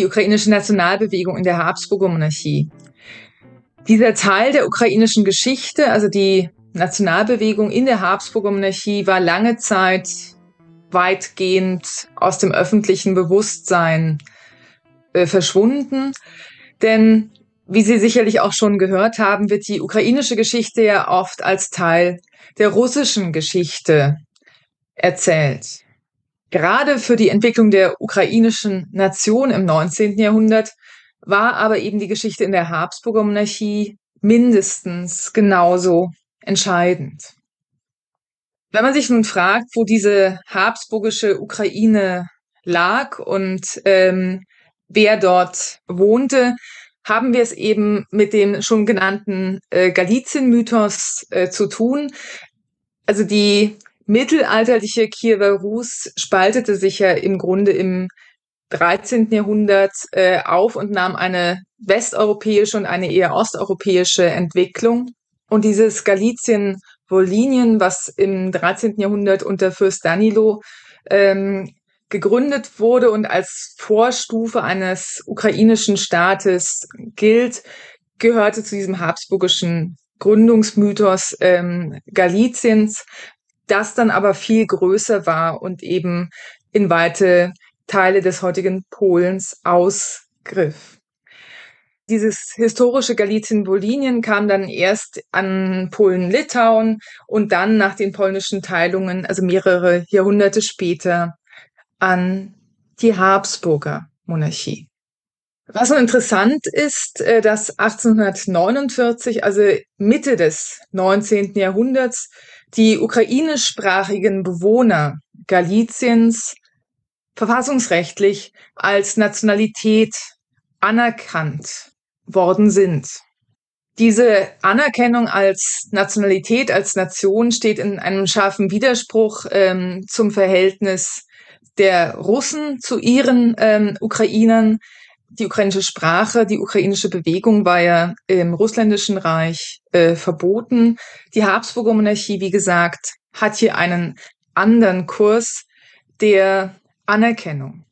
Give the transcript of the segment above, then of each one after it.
die ukrainische Nationalbewegung in der Habsburger Monarchie. Dieser Teil der ukrainischen Geschichte, also die Nationalbewegung in der Habsburger Monarchie, war lange Zeit weitgehend aus dem öffentlichen Bewusstsein äh, verschwunden. Denn, wie Sie sicherlich auch schon gehört haben, wird die ukrainische Geschichte ja oft als Teil der russischen Geschichte erzählt. Gerade für die Entwicklung der ukrainischen Nation im 19. Jahrhundert war aber eben die Geschichte in der Habsburger Monarchie mindestens genauso entscheidend. Wenn man sich nun fragt, wo diese habsburgische Ukraine lag und ähm, wer dort wohnte, haben wir es eben mit dem schon genannten äh, Galizien-Mythos äh, zu tun. Also die mittelalterliche Kiewer Rus spaltete sich ja im Grunde im 13. Jahrhundert äh, auf und nahm eine westeuropäische und eine eher osteuropäische Entwicklung. Und dieses Galizien Volinien, was im 13. Jahrhundert unter Fürst Danilo ähm, gegründet wurde und als Vorstufe eines ukrainischen Staates gilt, gehörte zu diesem habsburgischen Gründungsmythos ähm, Galiciens, das dann aber viel größer war und eben in weite Teile des heutigen Polens ausgriff. Dieses historische Galizien-Wolinien kam dann erst an Polen-Litauen und dann nach den polnischen Teilungen, also mehrere Jahrhunderte später, an die Habsburger Monarchie. Was so interessant ist, äh, dass 1849, also Mitte des 19. Jahrhunderts, die ukrainischsprachigen Bewohner Galiciens verfassungsrechtlich als Nationalität anerkannt worden sind. Diese Anerkennung als Nationalität, als Nation steht in einem scharfen Widerspruch ähm, zum Verhältnis der Russen zu ihren ähm, Ukrainern. Die ukrainische Sprache, die ukrainische Bewegung war ja im russländischen Reich äh, verboten. Die Habsburger Monarchie, wie gesagt, hat hier einen anderen Kurs der Anerkennung.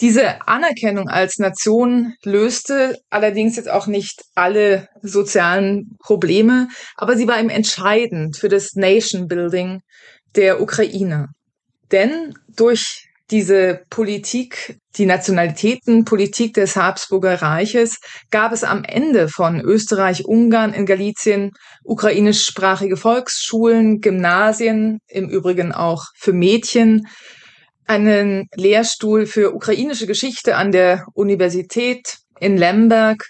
Diese Anerkennung als Nation löste allerdings jetzt auch nicht alle sozialen Probleme, aber sie war eben entscheidend für das Nation Building der Ukraine. Denn durch diese Politik, die Nationalitätenpolitik des Habsburger Reiches, gab es am Ende von Österreich-Ungarn in Galizien ukrainischsprachige Volksschulen, Gymnasien, im Übrigen auch für Mädchen, einen Lehrstuhl für ukrainische Geschichte an der Universität in Lemberg,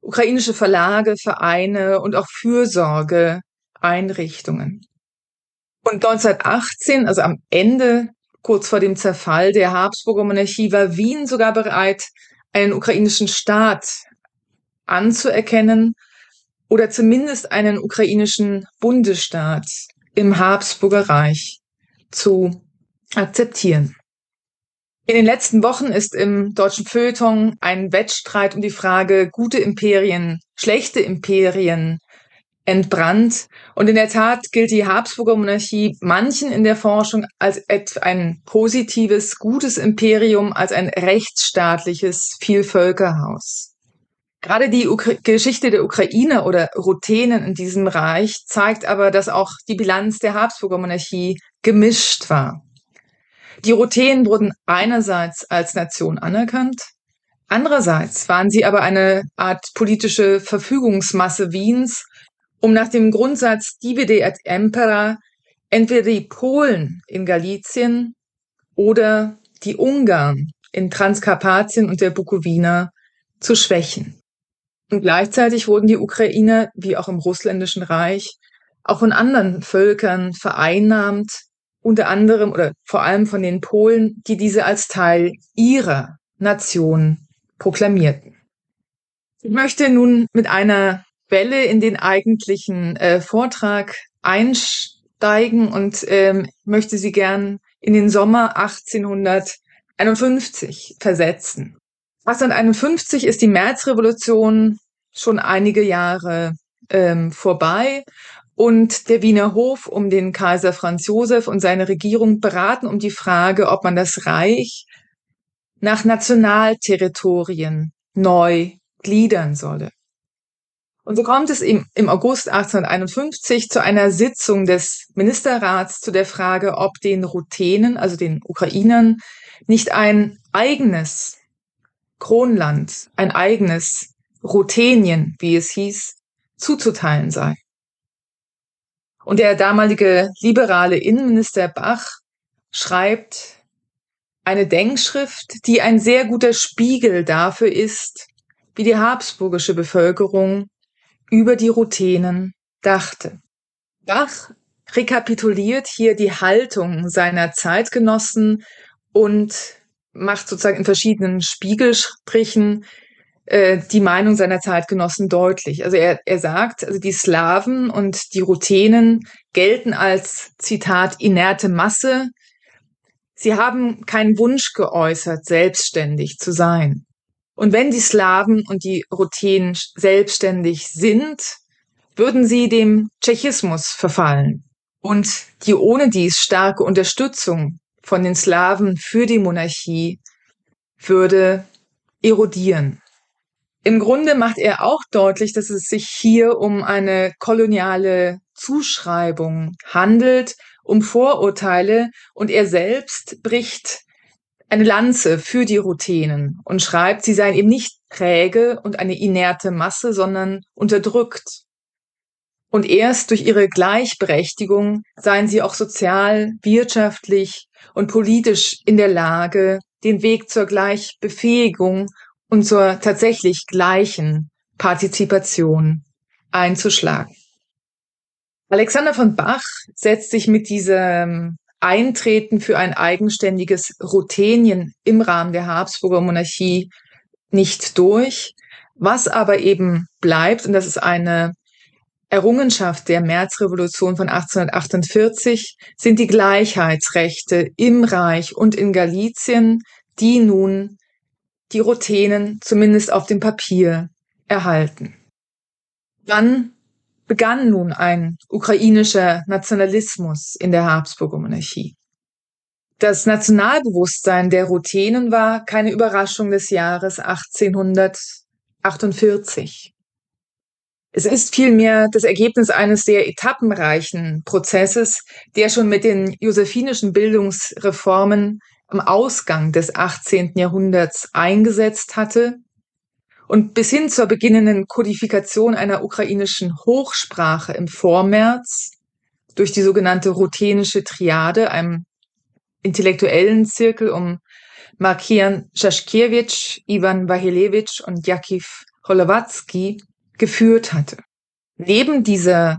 ukrainische Verlage, Vereine und auch Fürsorgeeinrichtungen. Und 1918, also am Ende, kurz vor dem Zerfall der Habsburger Monarchie, war Wien sogar bereit, einen ukrainischen Staat anzuerkennen oder zumindest einen ukrainischen Bundesstaat im Habsburger Reich zu akzeptieren. In den letzten Wochen ist im deutschen Feuilleton ein Wettstreit um die Frage gute Imperien, schlechte Imperien entbrannt. Und in der Tat gilt die Habsburger Monarchie manchen in der Forschung als ein positives, gutes Imperium, als ein rechtsstaatliches Vielvölkerhaus. Gerade die Ukra Geschichte der Ukraine oder Ruthenen in diesem Reich zeigt aber, dass auch die Bilanz der Habsburger Monarchie gemischt war. Die Ruthenen wurden einerseits als Nation anerkannt, andererseits waren sie aber eine Art politische Verfügungsmasse Wiens, um nach dem Grundsatz divide et impera entweder die Polen in Galizien oder die Ungarn in Transkarpatien und der Bukowina zu schwächen. Und gleichzeitig wurden die Ukrainer, wie auch im Russländischen Reich, auch von anderen Völkern vereinnahmt unter anderem oder vor allem von den Polen, die diese als Teil ihrer Nation proklamierten. Ich möchte nun mit einer Welle in den eigentlichen äh, Vortrag einsteigen und ähm, möchte Sie gern in den Sommer 1851 versetzen. 1851 ist die Märzrevolution schon einige Jahre ähm, vorbei und der Wiener Hof um den Kaiser Franz Josef und seine Regierung beraten um die Frage, ob man das Reich nach Nationalterritorien neu gliedern solle. Und so kommt es im, im August 1851 zu einer Sitzung des Ministerrats zu der Frage, ob den Ruthenen, also den Ukrainern, nicht ein eigenes Kronland, ein eigenes Ruthenien, wie es hieß, zuzuteilen sei. Und der damalige liberale Innenminister Bach schreibt eine Denkschrift, die ein sehr guter Spiegel dafür ist, wie die habsburgische Bevölkerung über die Ruthenen dachte. Bach rekapituliert hier die Haltung seiner Zeitgenossen und macht sozusagen in verschiedenen Spiegelstrichen äh, die Meinung seiner Zeitgenossen deutlich. Also er, er sagt, also die Slawen und die Ruthenen gelten als, Zitat, inerte Masse. Sie haben keinen Wunsch geäußert, selbstständig zu sein. Und wenn die Slawen und die Ruthenen selbstständig sind, würden sie dem Tschechismus verfallen. Und die ohne dies starke Unterstützung von den Slawen für die Monarchie würde erodieren. Im Grunde macht er auch deutlich, dass es sich hier um eine koloniale Zuschreibung handelt, um Vorurteile, und er selbst bricht eine Lanze für die Ruthenen und schreibt, sie seien eben nicht träge und eine inerte Masse, sondern unterdrückt. Und erst durch ihre Gleichberechtigung seien sie auch sozial, wirtschaftlich und politisch in der Lage, den Weg zur Gleichbefähigung und zur tatsächlich gleichen Partizipation einzuschlagen. Alexander von Bach setzt sich mit diesem Eintreten für ein eigenständiges Ruthenien im Rahmen der Habsburger Monarchie nicht durch. Was aber eben bleibt, und das ist eine Errungenschaft der Märzrevolution von 1848 sind die Gleichheitsrechte im Reich und in Galizien, die nun die Ruthenen zumindest auf dem Papier erhalten. Dann begann nun ein ukrainischer Nationalismus in der Habsburger Monarchie. Das Nationalbewusstsein der Ruthenen war keine Überraschung des Jahres 1848. Es ist vielmehr das Ergebnis eines sehr etappenreichen Prozesses, der schon mit den josephinischen Bildungsreformen am Ausgang des 18. Jahrhunderts eingesetzt hatte und bis hin zur beginnenden Kodifikation einer ukrainischen Hochsprache im Vormärz durch die sogenannte ruthenische Triade, einem intellektuellen Zirkel um Markian Szaszkiewicz, Ivan Wahilewitsch und Jakiv Holowatzki, geführt hatte. Neben dieser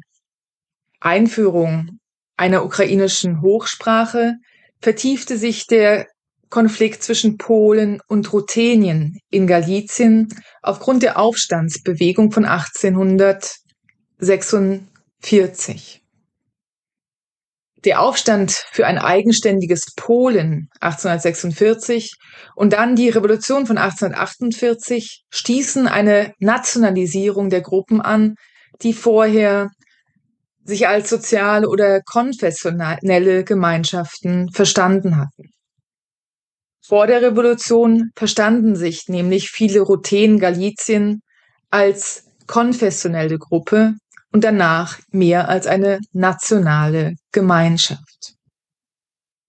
Einführung einer ukrainischen Hochsprache vertiefte sich der Konflikt zwischen Polen und Ruthenien in Galizien aufgrund der Aufstandsbewegung von 1846. Der Aufstand für ein eigenständiges Polen 1846 und dann die Revolution von 1848 stießen eine Nationalisierung der Gruppen an, die vorher sich als soziale oder konfessionelle Gemeinschaften verstanden hatten. Vor der Revolution verstanden sich nämlich viele Ruthenen Galizien als konfessionelle Gruppe und danach mehr als eine nationale Gemeinschaft.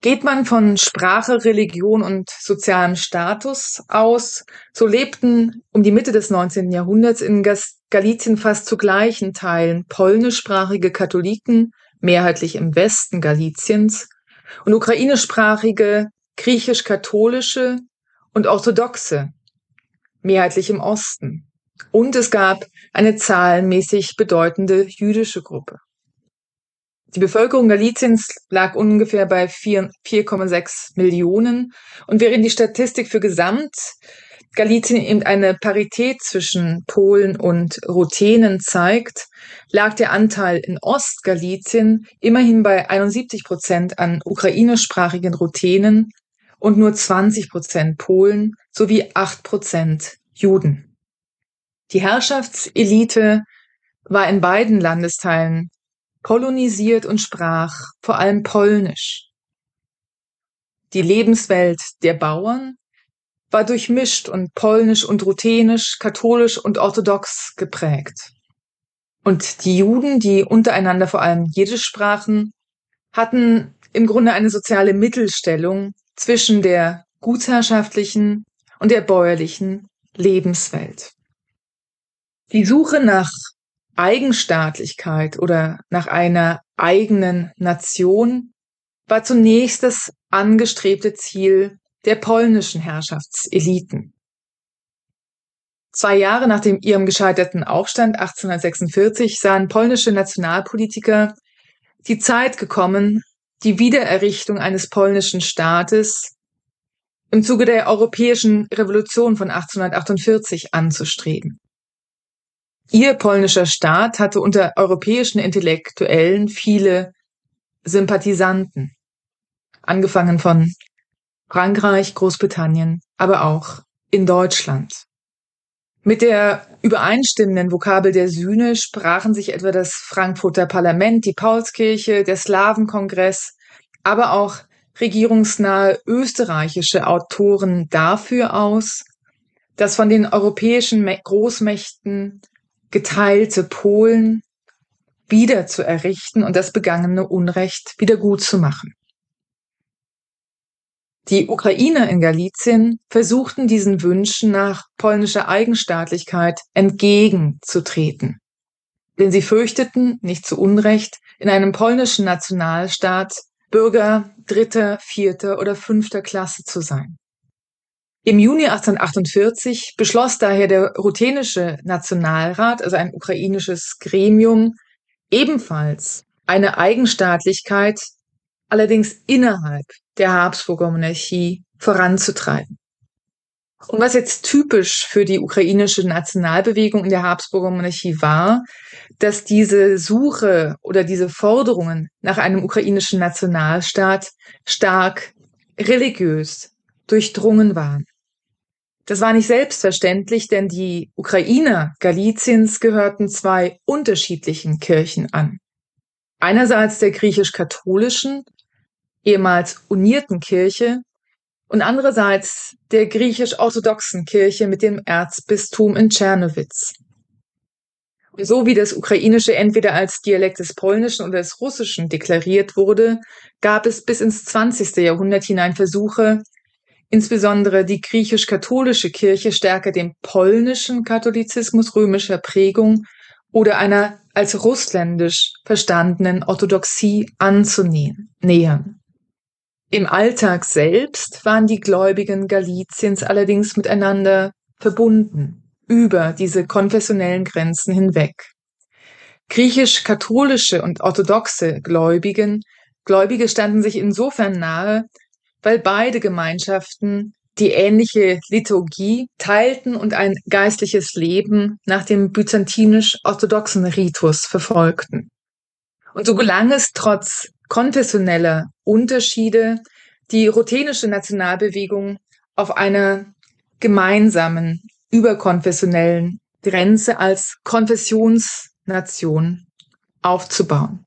Geht man von Sprache, Religion und sozialem Status aus, so lebten um die Mitte des 19. Jahrhunderts in Galizien fast zu gleichen Teilen polnischsprachige Katholiken, mehrheitlich im Westen Galiziens, und ukrainischsprachige, griechisch-katholische und orthodoxe, mehrheitlich im Osten. Und es gab eine zahlenmäßig bedeutende jüdische Gruppe. Die Bevölkerung Galiciens lag ungefähr bei 4,6 Millionen. Und während die Statistik für Gesamt Galizien eben eine Parität zwischen Polen und Ruthenen zeigt, lag der Anteil in Ostgalizien immerhin bei 71 Prozent an ukrainischsprachigen Ruthenen und nur 20 Prozent Polen sowie 8 Prozent Juden. Die Herrschaftselite war in beiden Landesteilen kolonisiert und sprach vor allem Polnisch. Die Lebenswelt der Bauern war durchmischt und polnisch und ruthenisch, katholisch und orthodox geprägt. Und die Juden, die untereinander vor allem Jiddisch sprachen, hatten im Grunde eine soziale Mittelstellung zwischen der gutsherrschaftlichen und der bäuerlichen Lebenswelt. Die Suche nach Eigenstaatlichkeit oder nach einer eigenen Nation war zunächst das angestrebte Ziel der polnischen Herrschaftseliten. Zwei Jahre nach dem ihrem gescheiterten Aufstand 1846 sahen polnische Nationalpolitiker die Zeit gekommen, die Wiedererrichtung eines polnischen Staates im Zuge der Europäischen Revolution von 1848 anzustreben. Ihr polnischer Staat hatte unter europäischen Intellektuellen viele Sympathisanten, angefangen von Frankreich, Großbritannien, aber auch in Deutschland. Mit der übereinstimmenden Vokabel der Sühne sprachen sich etwa das Frankfurter Parlament, die Paulskirche, der Slawenkongress, aber auch regierungsnahe österreichische Autoren dafür aus, das von den europäischen Großmächten geteilte Polen wieder zu errichten und das begangene Unrecht wieder gut zu machen. Die Ukrainer in Galizien versuchten diesen Wünschen nach polnischer Eigenstaatlichkeit entgegenzutreten. Denn sie fürchteten, nicht zu Unrecht, in einem polnischen Nationalstaat Bürger dritter, vierter oder fünfter Klasse zu sein. Im Juni 1848 beschloss daher der Ruthenische Nationalrat, also ein ukrainisches Gremium, ebenfalls eine Eigenstaatlichkeit, allerdings innerhalb der Habsburger Monarchie voranzutreiben. Und was jetzt typisch für die ukrainische Nationalbewegung in der Habsburger Monarchie war, dass diese Suche oder diese Forderungen nach einem ukrainischen Nationalstaat stark religiös durchdrungen waren. Das war nicht selbstverständlich, denn die Ukrainer Galiciens gehörten zwei unterschiedlichen Kirchen an. Einerseits der griechisch-katholischen ehemals unierten Kirche und andererseits der griechisch-orthodoxen Kirche mit dem Erzbistum in Tschernowitz. So wie das Ukrainische entweder als Dialekt des Polnischen oder des Russischen deklariert wurde, gab es bis ins 20. Jahrhundert hinein Versuche, insbesondere die griechisch-katholische Kirche stärker dem polnischen Katholizismus römischer Prägung oder einer als russländisch verstandenen Orthodoxie anzunähern. Im Alltag selbst waren die Gläubigen Galiciens allerdings miteinander verbunden, über diese konfessionellen Grenzen hinweg. Griechisch-katholische und orthodoxe Gläubigen, Gläubige standen sich insofern nahe, weil beide Gemeinschaften die ähnliche Liturgie teilten und ein geistliches Leben nach dem byzantinisch-orthodoxen Ritus verfolgten. Und so gelang es trotz konfessioneller Unterschiede die ruthenische Nationalbewegung auf einer gemeinsamen, überkonfessionellen Grenze als Konfessionsnation aufzubauen.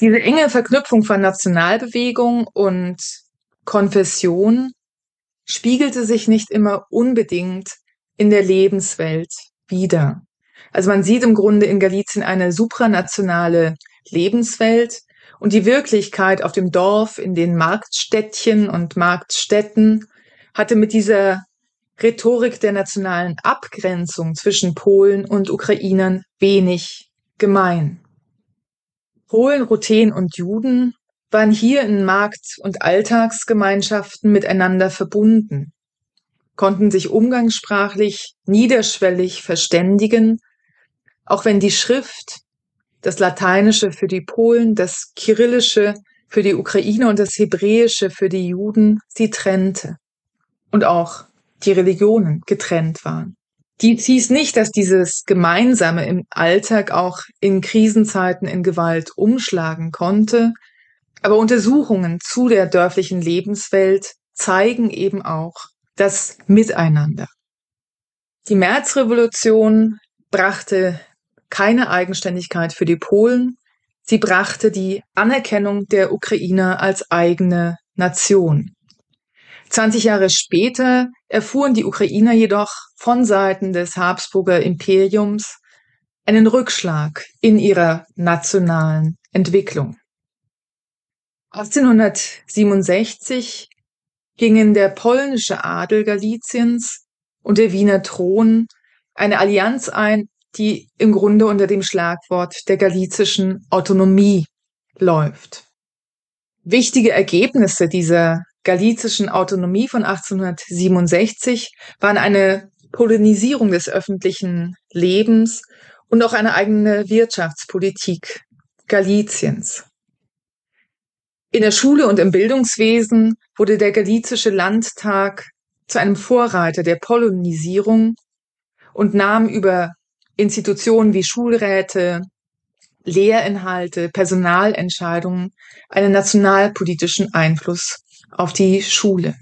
Diese enge Verknüpfung von Nationalbewegung und Konfession spiegelte sich nicht immer unbedingt in der Lebenswelt wider. Also man sieht im Grunde in Galizien eine supranationale Lebenswelt, und die Wirklichkeit auf dem Dorf, in den Marktstädtchen und Marktstädten hatte mit dieser Rhetorik der nationalen Abgrenzung zwischen Polen und Ukrainern wenig gemein. Polen, Ruthen und Juden waren hier in Markt- und Alltagsgemeinschaften miteinander verbunden, konnten sich umgangssprachlich niederschwellig verständigen, auch wenn die Schrift das Lateinische für die Polen, das Kyrillische für die Ukraine und das Hebräische für die Juden sie trennte. Und auch die Religionen getrennt waren. Dies hieß nicht, dass dieses Gemeinsame im Alltag auch in Krisenzeiten in Gewalt umschlagen konnte, aber Untersuchungen zu der dörflichen Lebenswelt zeigen eben auch das Miteinander. Die Märzrevolution brachte keine Eigenständigkeit für die Polen. Sie brachte die Anerkennung der Ukrainer als eigene Nation. 20 Jahre später erfuhren die Ukrainer jedoch von Seiten des Habsburger Imperiums einen Rückschlag in ihrer nationalen Entwicklung. 1867 gingen der polnische Adel Galiciens und der Wiener Thron eine Allianz ein, die im Grunde unter dem Schlagwort der galizischen Autonomie läuft. Wichtige Ergebnisse dieser galizischen Autonomie von 1867 waren eine Polonisierung des öffentlichen Lebens und auch eine eigene Wirtschaftspolitik Galiciens. In der Schule und im Bildungswesen wurde der galizische Landtag zu einem Vorreiter der Polonisierung und nahm über Institutionen wie Schulräte, Lehrinhalte, Personalentscheidungen einen nationalpolitischen Einfluss auf die Schule.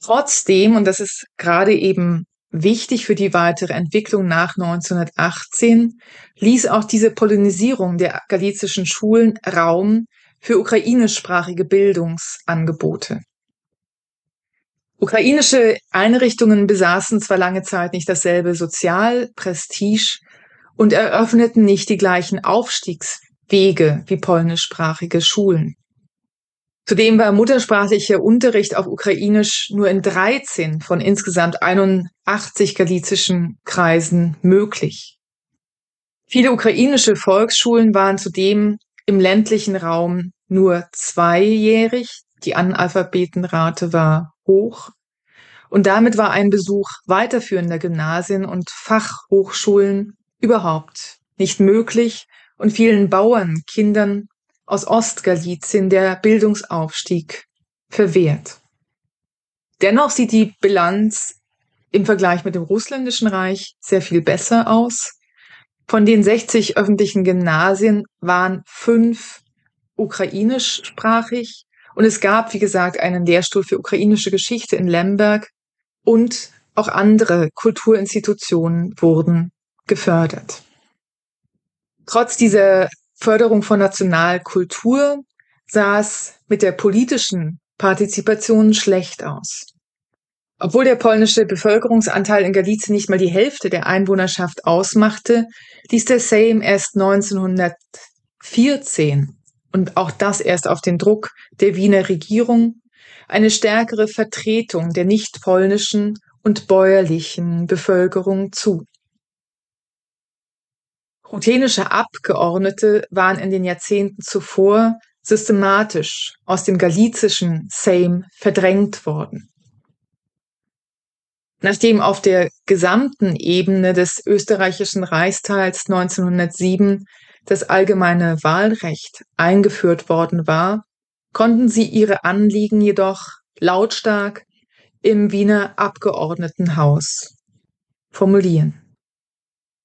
Trotzdem, und das ist gerade eben wichtig für die weitere Entwicklung nach 1918, ließ auch diese Polonisierung der galizischen Schulen Raum für ukrainischsprachige Bildungsangebote. Ukrainische Einrichtungen besaßen zwar lange Zeit nicht dasselbe Sozialprestige und eröffneten nicht die gleichen Aufstiegswege wie polnischsprachige Schulen. Zudem war muttersprachlicher Unterricht auf Ukrainisch nur in 13 von insgesamt 81 galizischen Kreisen möglich. Viele ukrainische Volksschulen waren zudem im ländlichen Raum nur zweijährig, die Analphabetenrate war hoch und damit war ein Besuch weiterführender Gymnasien und Fachhochschulen überhaupt nicht möglich und vielen Bauernkindern aus Ostgalizien der Bildungsaufstieg verwehrt. Dennoch sieht die Bilanz im Vergleich mit dem russländischen Reich sehr viel besser aus. Von den 60 öffentlichen Gymnasien waren fünf ukrainischsprachig und es gab, wie gesagt, einen Lehrstuhl für ukrainische Geschichte in Lemberg und auch andere Kulturinstitutionen wurden gefördert. Trotz dieser Förderung von Nationalkultur sah es mit der politischen Partizipation schlecht aus. Obwohl der polnische Bevölkerungsanteil in Galizien nicht mal die Hälfte der Einwohnerschaft ausmachte, ließ der Sejm erst 1914 und auch das erst auf den Druck der Wiener Regierung eine stärkere Vertretung der nicht polnischen und bäuerlichen Bevölkerung zu. Ruthenische Abgeordnete waren in den Jahrzehnten zuvor systematisch aus dem galizischen Sejm verdrängt worden. Nachdem auf der gesamten Ebene des österreichischen Reichsteils 1907 das allgemeine Wahlrecht eingeführt worden war, konnten sie ihre Anliegen jedoch lautstark im Wiener Abgeordnetenhaus formulieren.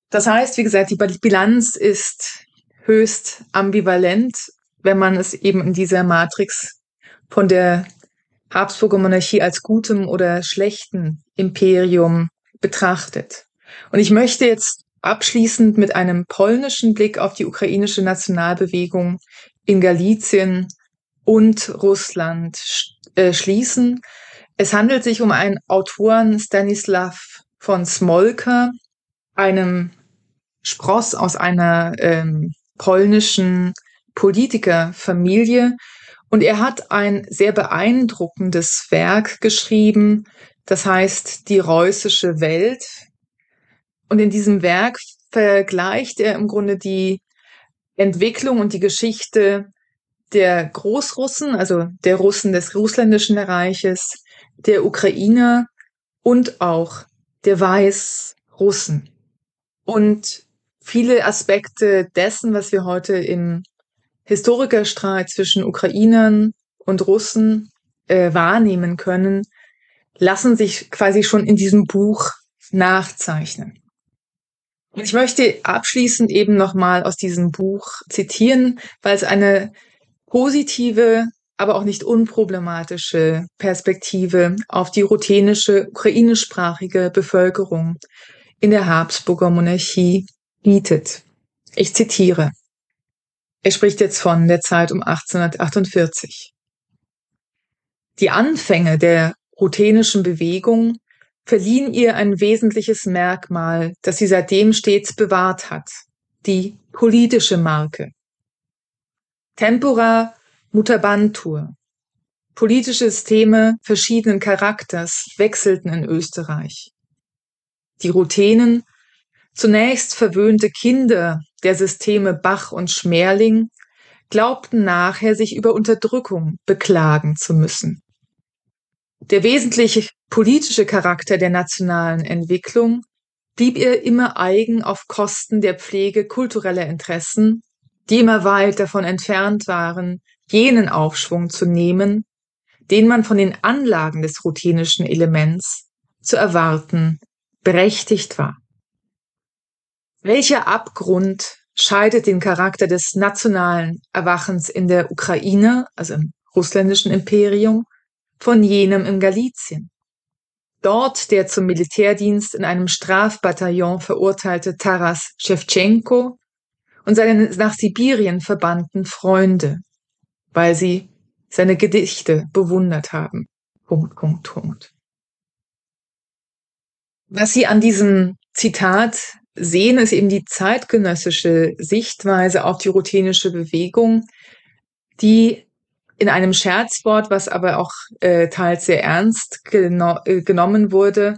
Das heißt, wie gesagt, die Bilanz ist höchst ambivalent, wenn man es eben in dieser Matrix von der Habsburger Monarchie als gutem oder schlechten Imperium betrachtet. Und ich möchte jetzt abschließend mit einem polnischen Blick auf die ukrainische Nationalbewegung in Galizien und Russland äh, schließen. Es handelt sich um einen Autoren Stanislav von Smolka, einem Spross aus einer ähm, polnischen Politikerfamilie. Und er hat ein sehr beeindruckendes Werk geschrieben, das heißt Die reußische Welt. Und in diesem Werk vergleicht er im Grunde die Entwicklung und die Geschichte der Großrussen, also der Russen des Russländischen Reiches, der Ukrainer und auch der Weißrussen. Und viele Aspekte dessen, was wir heute im Historikerstreit zwischen Ukrainern und Russen äh, wahrnehmen können, lassen sich quasi schon in diesem Buch nachzeichnen. Und ich möchte abschließend eben nochmal aus diesem Buch zitieren, weil es eine positive, aber auch nicht unproblematische Perspektive auf die ruthenische ukrainischsprachige Bevölkerung in der Habsburger Monarchie bietet. Ich zitiere. Er spricht jetzt von der Zeit um 1848. Die Anfänge der ruthenischen Bewegung verliehen ihr ein wesentliches Merkmal, das sie seitdem stets bewahrt hat, die politische Marke. Tempora mutabantur. Politische Systeme verschiedenen Charakters wechselten in Österreich. Die Ruthenen, zunächst verwöhnte Kinder der Systeme Bach und Schmerling, glaubten nachher, sich über Unterdrückung beklagen zu müssen. Der wesentliche politische Charakter der nationalen Entwicklung blieb ihr immer eigen auf Kosten der Pflege kultureller Interessen, die immer weit davon entfernt waren, jenen Aufschwung zu nehmen, den man von den Anlagen des routinischen Elements zu erwarten berechtigt war. Welcher Abgrund scheidet den Charakter des nationalen Erwachens in der Ukraine, also im russländischen Imperium, von jenem in Galizien? Dort der zum Militärdienst in einem Strafbataillon verurteilte Taras Schewtschenko und seine nach Sibirien verbannten Freunde, weil sie seine Gedichte bewundert haben. Punkt, Punkt, Punkt. Was Sie an diesem Zitat sehen, ist eben die zeitgenössische Sichtweise auf die routinische Bewegung, die in einem Scherzwort, was aber auch äh, teils sehr ernst geno äh, genommen wurde,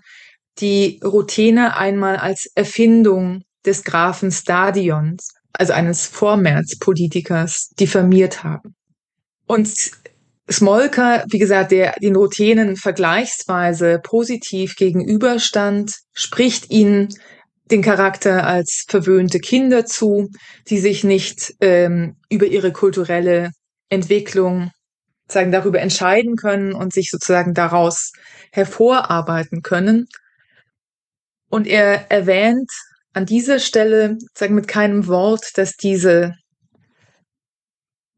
die Routine einmal als Erfindung des Grafen Stadions, also eines Vormärzpolitikers, diffamiert haben. Und Smolka, wie gesagt, der den Routinen vergleichsweise positiv gegenüberstand, spricht ihnen den Charakter als verwöhnte Kinder zu, die sich nicht ähm, über ihre kulturelle Entwicklung sagen darüber entscheiden können und sich sozusagen daraus hervorarbeiten können. Und er erwähnt an dieser Stelle sagen mit keinem Wort, dass diese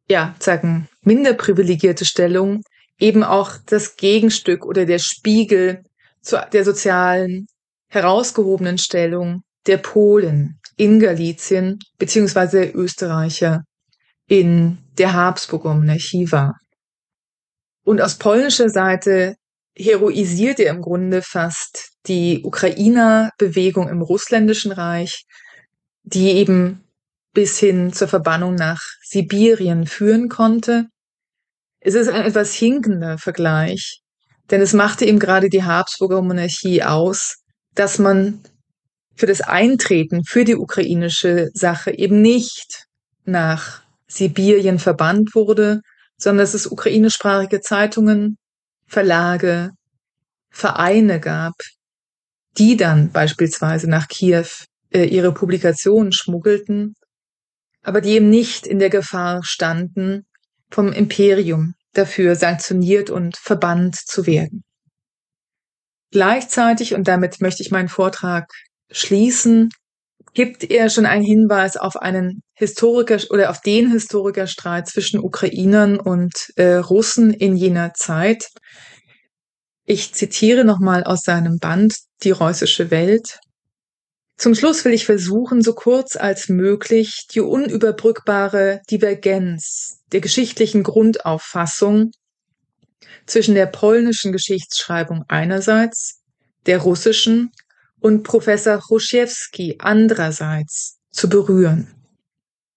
ja sagen minder privilegierte Stellung eben auch das Gegenstück oder der Spiegel zu der sozialen herausgehobenen Stellung der Polen in Galizien beziehungsweise Österreicher in der Habsburger Monarchie war. Und aus polnischer Seite heroisiert er im Grunde fast die Ukrainer-Bewegung im russländischen Reich, die eben bis hin zur Verbannung nach Sibirien führen konnte. Es ist ein etwas hinkender Vergleich, denn es machte ihm gerade die Habsburger Monarchie aus, dass man für das Eintreten für die ukrainische Sache eben nicht nach Sibirien verbannt wurde, sondern dass es ukrainischsprachige Zeitungen, Verlage, Vereine gab, die dann beispielsweise nach Kiew äh, ihre Publikationen schmuggelten, aber die eben nicht in der Gefahr standen, vom Imperium dafür sanktioniert und verbannt zu werden. Gleichzeitig, und damit möchte ich meinen Vortrag schließen, gibt er schon einen Hinweis auf einen Historiker oder auf den Historikerstreit zwischen Ukrainern und äh, Russen in jener Zeit. Ich zitiere nochmal aus seinem Band Die Reußische Welt. Zum Schluss will ich versuchen, so kurz als möglich die unüberbrückbare Divergenz der geschichtlichen Grundauffassung zwischen der polnischen Geschichtsschreibung einerseits, der russischen und Professor Chruschewski andererseits zu berühren.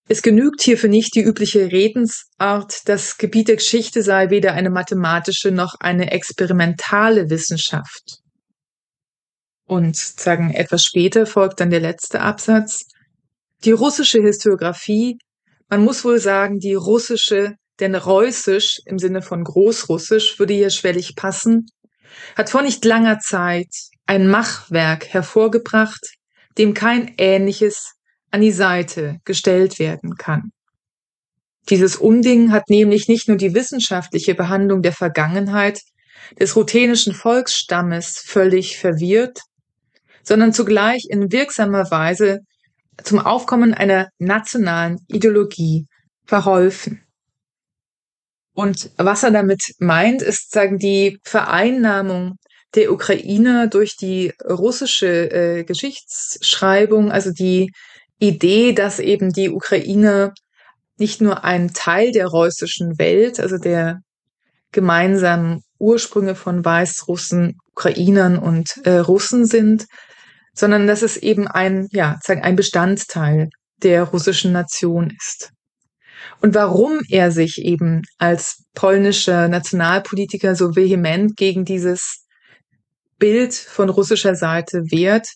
Es genügt hierfür nicht die übliche Redensart, das Gebiet der Geschichte sei weder eine mathematische noch eine experimentale Wissenschaft. Und sagen etwas später folgt dann der letzte Absatz. Die russische Historiographie, man muss wohl sagen, die russische, denn Reußisch im Sinne von Großrussisch würde hier schwellig passen, hat vor nicht langer Zeit ein Machwerk hervorgebracht, dem kein ähnliches an die Seite gestellt werden kann. Dieses Unding hat nämlich nicht nur die wissenschaftliche Behandlung der Vergangenheit des ruthenischen Volksstammes völlig verwirrt, sondern zugleich in wirksamer Weise zum Aufkommen einer nationalen Ideologie verholfen. Und was er damit meint, ist sagen die Vereinnahmung der Ukraine durch die russische äh, Geschichtsschreibung, also die Idee, dass eben die Ukraine nicht nur ein Teil der russischen Welt, also der gemeinsamen Ursprünge von Weißrussen, Ukrainern und äh, Russen sind, sondern dass es eben ein, ja, ein Bestandteil der russischen Nation ist. Und warum er sich eben als polnischer Nationalpolitiker so vehement gegen dieses Bild von russischer Seite wehrt,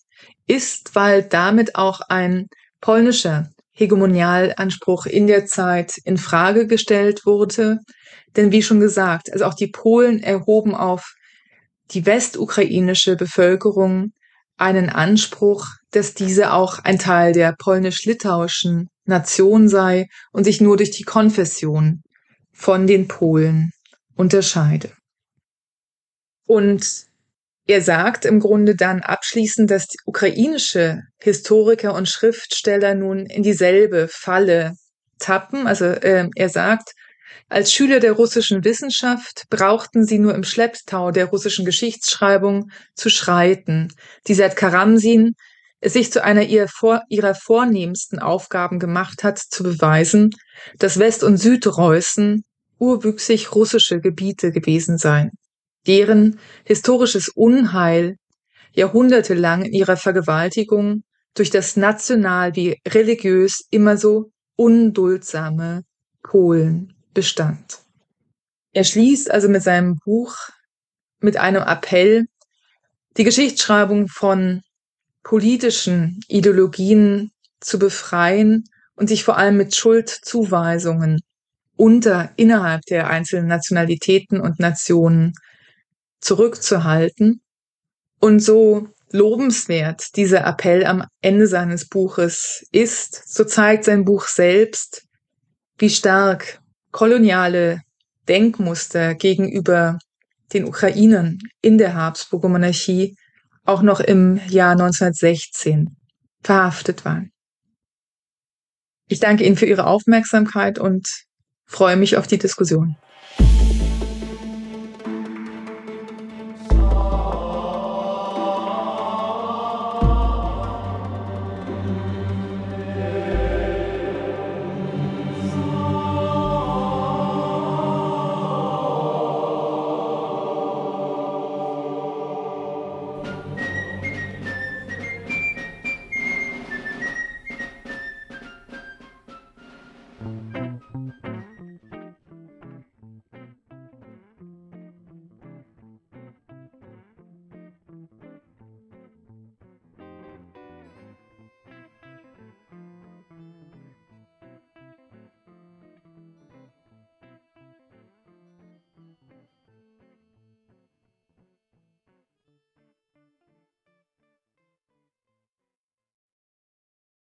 ist, weil damit auch ein polnischer Hegemonialanspruch in der Zeit in Frage gestellt wurde. Denn wie schon gesagt, also auch die Polen erhoben auf die westukrainische Bevölkerung einen Anspruch, dass diese auch ein Teil der polnisch-litauischen Nation sei und sich nur durch die Konfession von den Polen unterscheide. Und er sagt im Grunde dann abschließend, dass ukrainische Historiker und Schriftsteller nun in dieselbe Falle tappen. Also äh, er sagt, als Schüler der russischen Wissenschaft brauchten sie nur im Schlepptau der russischen Geschichtsschreibung zu schreiten, die seit Karamsin es sich zu einer ihrer, vor, ihrer vornehmsten Aufgaben gemacht hat, zu beweisen, dass West- und Südreußen urwüchsig russische Gebiete gewesen seien deren historisches Unheil jahrhundertelang in ihrer Vergewaltigung durch das national wie religiös immer so unduldsame Polen bestand. Er schließt also mit seinem Buch mit einem Appell, die Geschichtsschreibung von politischen Ideologien zu befreien und sich vor allem mit Schuldzuweisungen unter innerhalb der einzelnen Nationalitäten und Nationen zurückzuhalten. Und so lobenswert dieser Appell am Ende seines Buches ist, so zeigt sein Buch selbst, wie stark koloniale Denkmuster gegenüber den Ukrainern in der Habsburger Monarchie auch noch im Jahr 1916 verhaftet waren. Ich danke Ihnen für Ihre Aufmerksamkeit und freue mich auf die Diskussion.